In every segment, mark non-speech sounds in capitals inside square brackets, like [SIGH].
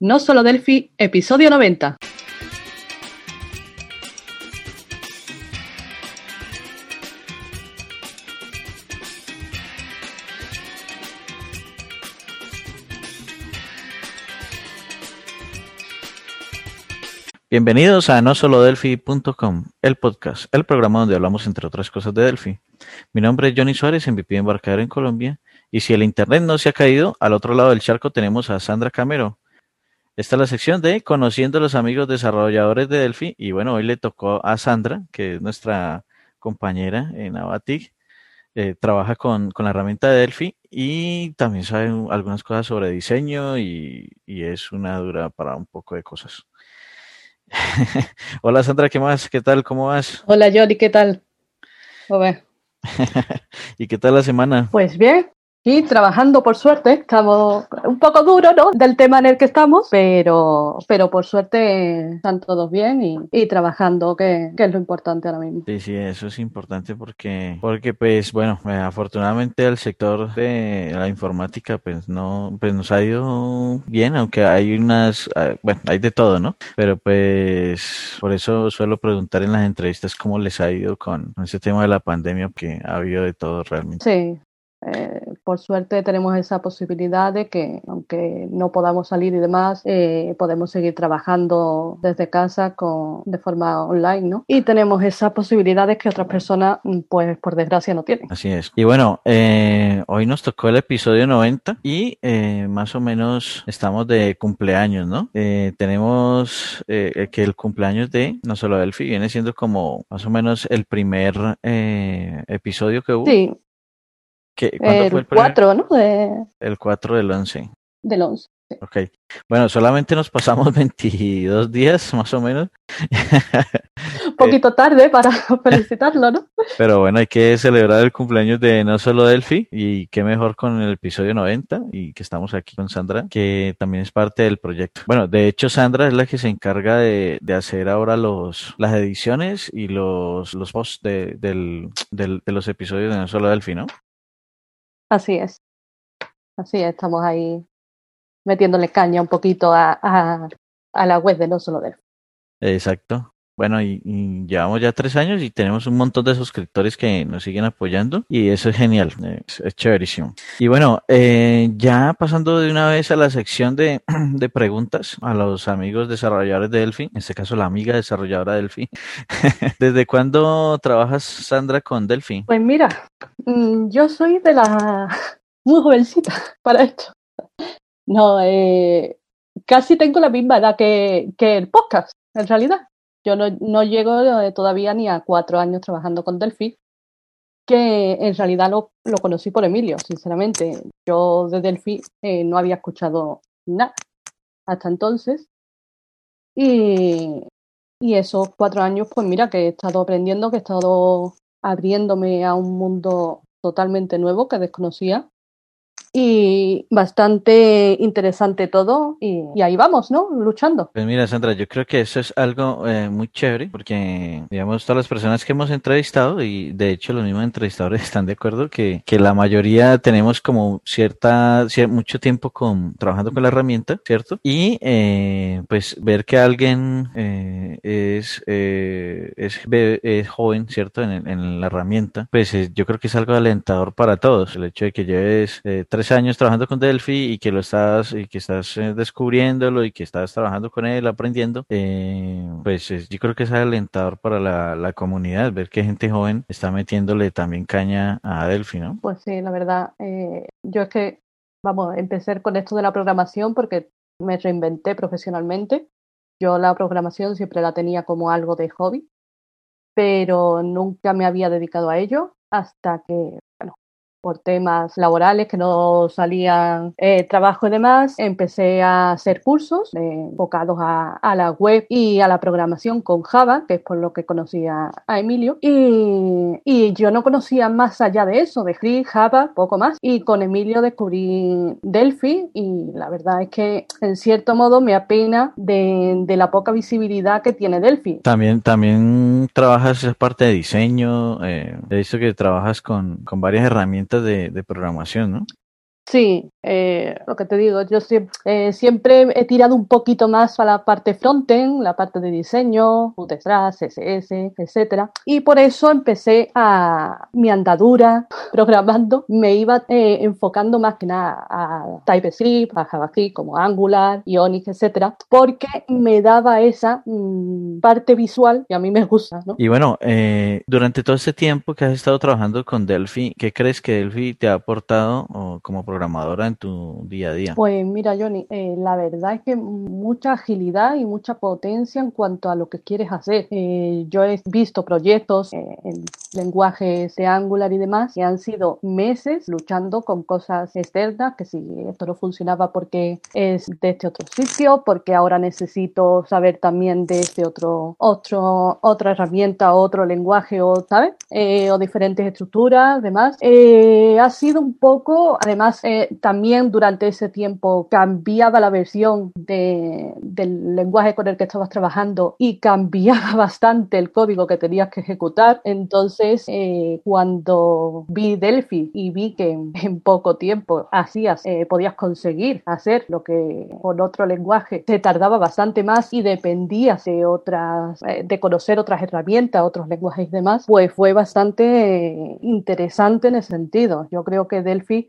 No Solo Delphi, episodio 90. Bienvenidos a nosolodelphi.com, el podcast, el programa donde hablamos entre otras cosas de Delphi. Mi nombre es Johnny Suárez, MVP embarcadero en Colombia, y si el internet no se ha caído, al otro lado del charco tenemos a Sandra Camero. Esta es la sección de Conociendo a los amigos desarrolladores de Delphi, y bueno, hoy le tocó a Sandra, que es nuestra compañera en Abatic, eh, trabaja con, con, la herramienta de Delphi y también sabe algunas cosas sobre diseño y, y es una dura para un poco de cosas. [LAUGHS] Hola Sandra, ¿qué más? ¿Qué tal? ¿Cómo vas? Hola Yori, ¿qué tal? [LAUGHS] ¿Y qué tal la semana? Pues bien, y trabajando por suerte, estamos un poco duro, ¿no? Del tema en el que estamos, pero, pero por suerte están todos bien y, y trabajando, que, que, es lo importante ahora mismo. Sí, sí, eso es importante porque, porque pues bueno, eh, afortunadamente el sector de la informática pues no, pues nos ha ido bien, aunque hay unas, eh, bueno, hay de todo, ¿no? Pero pues por eso suelo preguntar en las entrevistas cómo les ha ido con, ese tema de la pandemia, porque ha habido de todo realmente. Sí, eh, por suerte tenemos esa posibilidad de que, aunque no podamos salir y demás, eh, podemos seguir trabajando desde casa con, de forma online, ¿no? Y tenemos esas posibilidades que otras personas, pues por desgracia, no tienen. Así es. Y bueno, eh, hoy nos tocó el episodio 90 y eh, más o menos estamos de cumpleaños, ¿no? Eh, tenemos que el cumpleaños de No Solo Delphi viene siendo como más o menos el primer episodio que hubo. Sí. ¿Qué, el fue el 4, ¿no? De... El 4 del 11. Del 11. Sí. Ok. Bueno, solamente nos pasamos [LAUGHS] 22 días, más o menos. Un poquito [LAUGHS] tarde para [LAUGHS] felicitarlo, ¿no? Pero bueno, hay que celebrar el cumpleaños de no solo Delphi y qué mejor con el episodio 90 y que estamos aquí con Sandra, que también es parte del proyecto. Bueno, de hecho Sandra es la que se encarga de, de hacer ahora los las ediciones y los, los posts de, del, del, de los episodios de no solo Delphi, ¿no? Así es. Así es, estamos ahí metiéndole caña un poquito a, a, a la web de No Solo. Exacto. Bueno, y, llevamos ya tres años y tenemos un montón de suscriptores que nos siguen apoyando y eso es genial, es, chéverísimo. Y bueno, eh, ya pasando de una vez a la sección [CLEARS THROAT] de, preguntas a los amigos desarrolladores de Delphi, en este caso la amiga desarrolladora de Delphi. [LAUGHS] ¿Desde cuándo trabajas, Sandra, con Delphi? Pues mira, yo soy de la [LAUGHS] muy jovencita [LAUGHS] para esto. No, eh, casi tengo la misma edad que el podcast, en realidad. Yo no, llego todavía ni a cuatro años trabajando con Delphi, que en realidad lo, lo conocí por Emilio, sinceramente. Yo de Delphi eh, no había escuchado nada hasta entonces. Y, y esos cuatro años, pues mira, que he estado aprendiendo, que he estado abriéndome a un mundo totalmente nuevo que desconocía y bastante interesante todo y, ahí vamos, ¿no? Luchando. Pues mira, Sandra, yo creo que eso es algo eh, muy chévere porque, digamos, todas las personas que hemos entrevistado y de hecho los mismos entrevistadores [LAUGHS] están de acuerdo que, que la mayoría tenemos como cierta, mucho tiempo con, trabajando con la herramienta, ¿cierto? Y eh, pues ver que alguien eh, es, es, es, joven, ¿cierto? En, en la herramienta, pues yo creo que es algo alentador para todos. El hecho de que lleves tres años trabajando con Delphi y que lo estás y que estás eh, descubriéndolo y que estás trabajando con él, aprendiendo, eh, pues es, yo creo que es alentador para la, la, comunidad ver que gente joven está metiéndole también caña a Delphi, ¿no? Pues sí, la verdad, eh, yo es que, vamos, empecé con esto de la programación porque me reinventé profesionalmente. Yo la programación siempre la tenía como algo de hobby, pero nunca me había dedicado a ello hasta que, bueno, por temas laborales que no salían eh, trabajo y demás, empecé a hacer cursos eh, enfocados a, a, la web y a la programación con Java, que es por lo que conocía a Emilio. Y, y yo no conocía más allá de eso, de Free, Java, poco más. Y con Emilio descubrí Delphi y la verdad es que en cierto modo me apena de, de la poca visibilidad que tiene Delphi. También, también trabajas esa parte de diseño, eh, he visto que trabajas con, con varias herramientas de, programación, ¿no? Sí, eh, lo que te digo, yo siempre, eh, siempre he tirado un poquito más a la parte frontend, la parte de diseño, Bootstrap, CSS, etcétera, y por eso empecé a mi andadura [LAUGHS] programando, me iba eh, enfocando más que nada a TypeScript, a JavaScript como Angular, Ionic, etcétera, porque me daba esa mm, parte visual que a mí me gusta. Y bueno, durante todo este tiempo que has estado trabajando con Delphi, ¿qué crees que Delphi te ha aportado como programador? Programadora en tu día a día? Pues mira, Johnny, eh, la verdad es que mucha agilidad y mucha potencia en cuanto a lo que quieres hacer. Eh, yo he visto proyectos eh, en lenguajes de Angular y demás que han sido meses luchando con cosas externas, que si esto no funcionaba porque es de este otro sitio, porque ahora necesito saber también de este otro, otro otra herramienta, otro lenguaje, o, ¿sabes? o diferentes estructuras, demás. ha sido un poco, además, eh, también durante ese tiempo cambiaba la versión de, del lenguaje con el que estabas trabajando y cambiaba [LAUGHS] bastante el código que tenías que ejecutar. Entonces, eh, cuando vi Delphi y vi que en poco tiempo hacías, eh, podías conseguir hacer lo que con otro lenguaje te tardaba bastante más y dependías de otras, de conocer otras herramientas, otros lenguajes y demás, pues fue bastante interesante en ese sentido. Yo creo que Delphi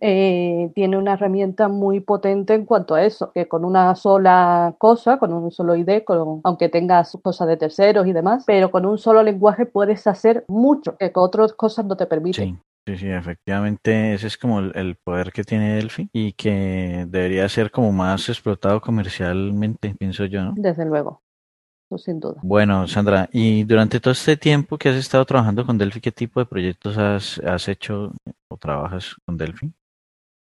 tiene una herramienta muy potente en cuanto a eso, que con una sola cosa, con un solo ID, aunque tengas cosas de terceros y demás, pero con un solo lenguaje puedes hacer mucho que con otras cosas no te permiten. Sí, sí, efectivamente ese es como el, poder que tiene Delphi y que debería ser como más explotado comercialmente, pienso yo, ¿no? Desde luego. Sin duda. Bueno, Sandra, y durante todo este tiempo que has estado trabajando con Delphi, ¿qué tipo de proyectos has, has hecho o trabajas con Delphi?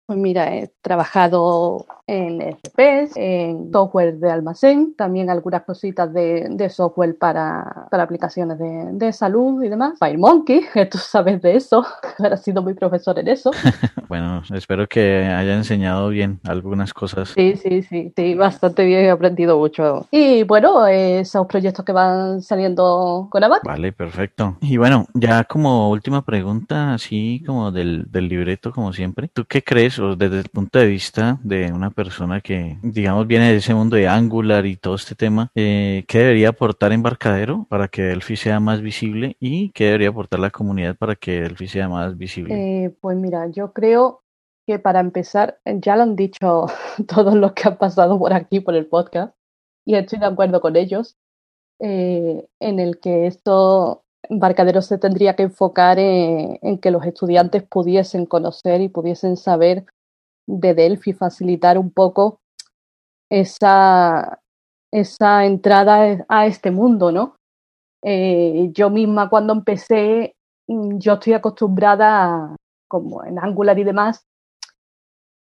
Pues mira, he trabajado en RPs, en software de almacén, también algunas cositas de, software para, aplicaciones de, salud y demás. FireMonkey, [LAUGHS] tú sabes de eso, [LAUGHS] has sido muy profesor en eso. [LAUGHS] bueno, espero que haya enseñado bien algunas cosas. Sí, sí, sí, sí, bastante bien, he aprendido mucho. Y bueno, esos proyectos que van saliendo con Abat. Vale, perfecto. Y bueno, ya como última pregunta, así como del, del libreto, como siempre, ¿tú qué crees? desde el punto de vista de una persona que, digamos, viene de ese mundo de Angular y todo este tema, eh, ¿qué debería aportar Embarcadero para que Delphi sea más visible y qué debería aportar la comunidad para que Delphi sea más visible? Eh, pues mira, yo creo que para empezar, ya lo han dicho [LAUGHS] todos los que han pasado por aquí, por el podcast, y estoy de acuerdo con ellos, eh, en el que esto Embarcadero se tendría que enfocar en, que los estudiantes pudiesen conocer y pudiesen saber de Delphi, facilitar un poco esa, esa entrada a este mundo, ¿no? Eh, yo misma cuando empecé, mm, yo estoy acostumbrada, como en Angular y demás,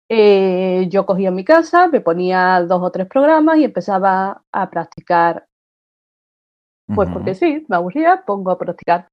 eh, yo cogía mi casa, me ponía dos o tres programas y empezaba a practicar pues porque sí, me aburría, pongo a practicar.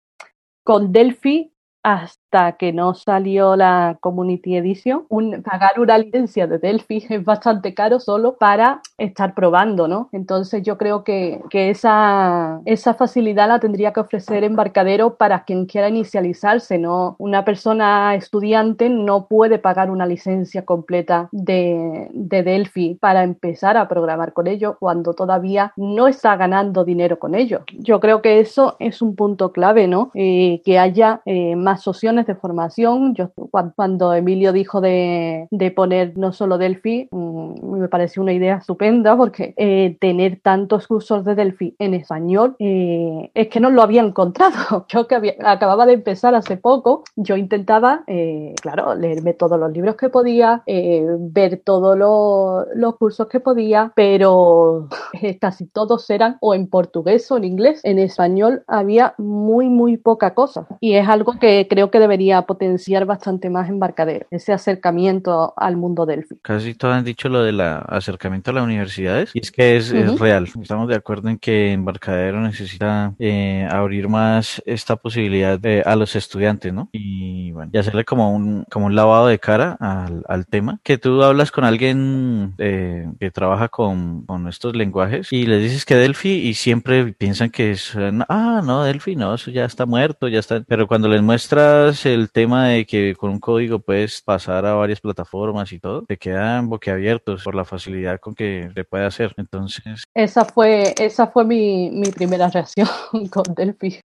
Con Delphi hasta que no salió la Community Edition, pagar una licencia de Delphi [LAUGHS] es bastante caro solo para estar probando, ¿no? Entonces yo creo que, que esa, esa facilidad la tendría que ofrecer Embarcadero para quien quiera inicializarse, ¿no? Una persona estudiante no puede pagar una licencia completa de, de Delphi para empezar a programar con ello cuando todavía no está ganando dinero con ello. Yo creo que eso es un punto clave, ¿no? Eh, que haya eh, más opciones de formación. Yo, cuando Emilio dijo de, poner no solo Delphi, mm, me pareció una idea estupenda porque eh, tener tantos cursos de Delphi en español eh, es que no lo había encontrado. [LAUGHS] Yo que acababa de empezar hace poco, yo intentaba, eh, claro, leerme todos los libros que podía, ver todos los, cursos que podía, pero [LAUGHS] casi todos eran o en portugués o en inglés. En español había muy, muy poca cosa. Y es algo que creo que debería potenciar bastante más Embarcadero, ese acercamiento al mundo Delphi. Casi todos han dicho lo del acercamiento a las universidades y es que es, real. Estamos de acuerdo en que Embarcadero necesita eh, abrir más esta posibilidad de, a los estudiantes, ¿no? Y bueno, y hacerle como un, como un lavado de cara al, al tema. Que tú hablas con alguien eh, que trabaja con, con estos lenguajes y le dices que Delphi y siempre piensan que es, ah, no, Delphi no, eso ya está muerto, ya está. Pero cuando les muestras muestras el tema de que con un código puedes pasar a varias plataformas y todo, te quedan boquiabiertos por la facilidad con que se puede hacer. Entonces. Esa fue, esa fue mi, mi primera reacción [LAUGHS] con Delphi.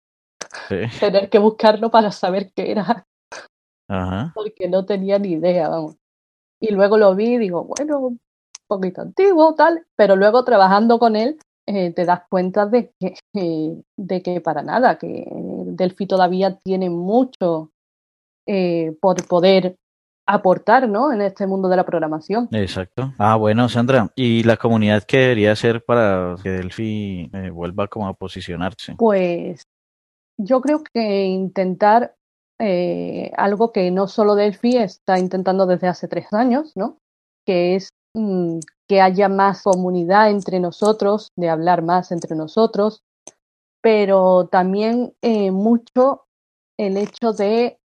Tener que buscarlo para saber qué era. Ajá. Porque no tenía ni idea, vamos. Y luego lo vi y digo, bueno, un poquito antiguo, tal, pero luego trabajando con él eh, te das cuenta de que, eh, de que para nada, que Delphi todavía tiene mucho eh, por poder aportar ¿no? en este mundo de la programación. Exacto. Ah, bueno, Sandra, ¿y la comunidad qué debería hacer para que Delphi vuelva como a posicionarse? Pues yo creo que intentar algo que no solo Delphi está intentando desde hace tres años, ¿no? que es mm, que haya más comunidad entre nosotros, de hablar más entre nosotros, pero también eh, mucho el hecho de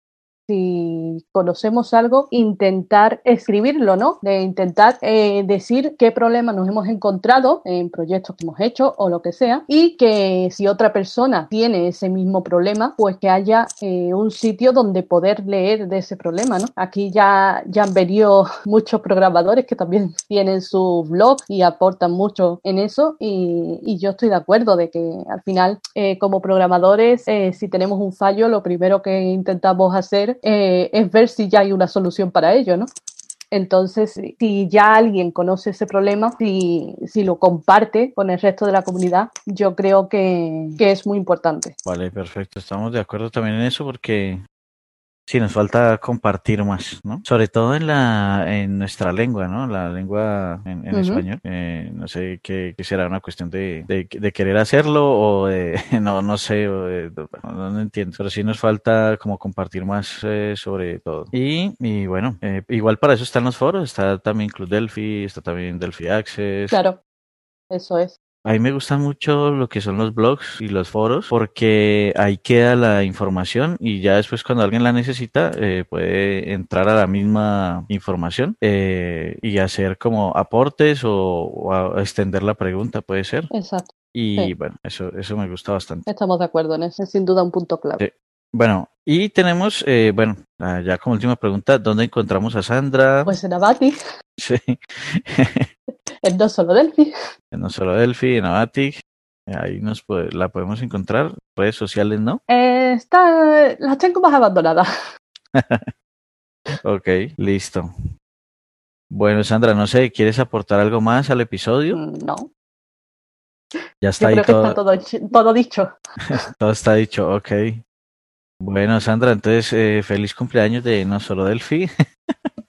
si conocemos algo, intentar escribirlo, ¿no? De intentar eh, decir qué problema nos hemos encontrado en proyectos que hemos hecho o lo que sea, y que si otra persona tiene ese mismo problema, pues que haya eh, un sitio donde poder leer de ese problema, ¿no? Aquí ya, ya han venido [LAUGHS] muchos programadores que también [LAUGHS] tienen su blog y aportan mucho en eso, y, yo estoy de acuerdo de que al final, eh, como programadores, si tenemos un fallo, lo primero que intentamos hacer eh, es ver si ya hay una solución para ello, ¿no? Entonces, si ya alguien conoce ese problema, si, si lo comparte con el resto de la comunidad, yo creo que, que es muy importante. Vale, perfecto. Estamos de acuerdo también en eso porque Sí, nos falta compartir más, ¿no? Sobre todo en la, en nuestra lengua, ¿no? La lengua en, español. Eh, no sé qué, será una cuestión de, de, querer hacerlo o de, [LAUGHS] no, no sé, no, entiendo. Pero sí nos falta como compartir más eh, sobre todo. Y, y bueno, eh, igual para eso están los foros. Está también Club Delphi, está también Delphi Access. Claro, eso es. A mí me gusta mucho lo que son los blogs y los foros porque ahí queda la información y ya después cuando alguien la necesita eh, puede entrar a la misma información eh, y hacer como aportes o, extender la pregunta, puede ser. Exacto. Y bueno, eso, eso me gusta bastante. Estamos de acuerdo en eso, es sin duda un punto clave. Bueno, y tenemos, eh, bueno, ya como última pregunta, ¿dónde encontramos a Sandra? Pues en Abati. [LAUGHS] Sí. [LAUGHS] en No Solo Delphi. En No Solo Delphi, en Avatic. Ahí nos la podemos encontrar. Redes sociales, ¿no? Eh, está, las tengo más abandonadas. [LAUGHS] ok, listo. Bueno, Sandra, no sé, ¿quieres aportar algo más al episodio? Mm, no. Ya está ahí todo... todo, dicho. todo está dicho, ok. Bueno, Sandra, entonces eh, feliz cumpleaños de No Solo Delphi.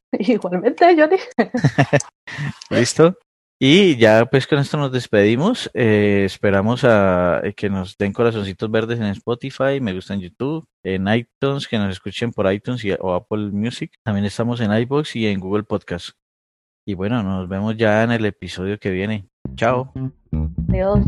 [LAUGHS] Igualmente, Johnny. [LAUGHS] Listo. Y ya pues con esto nos despedimos. Eh, esperamos a eh, que nos den corazoncitos verdes en Spotify, me gusta en YouTube, en iTunes, que nos escuchen por iTunes y, o Apple Music. También estamos en iBox y en Google Podcast. Y bueno, nos vemos ya en el episodio que viene. Chao. Adiós.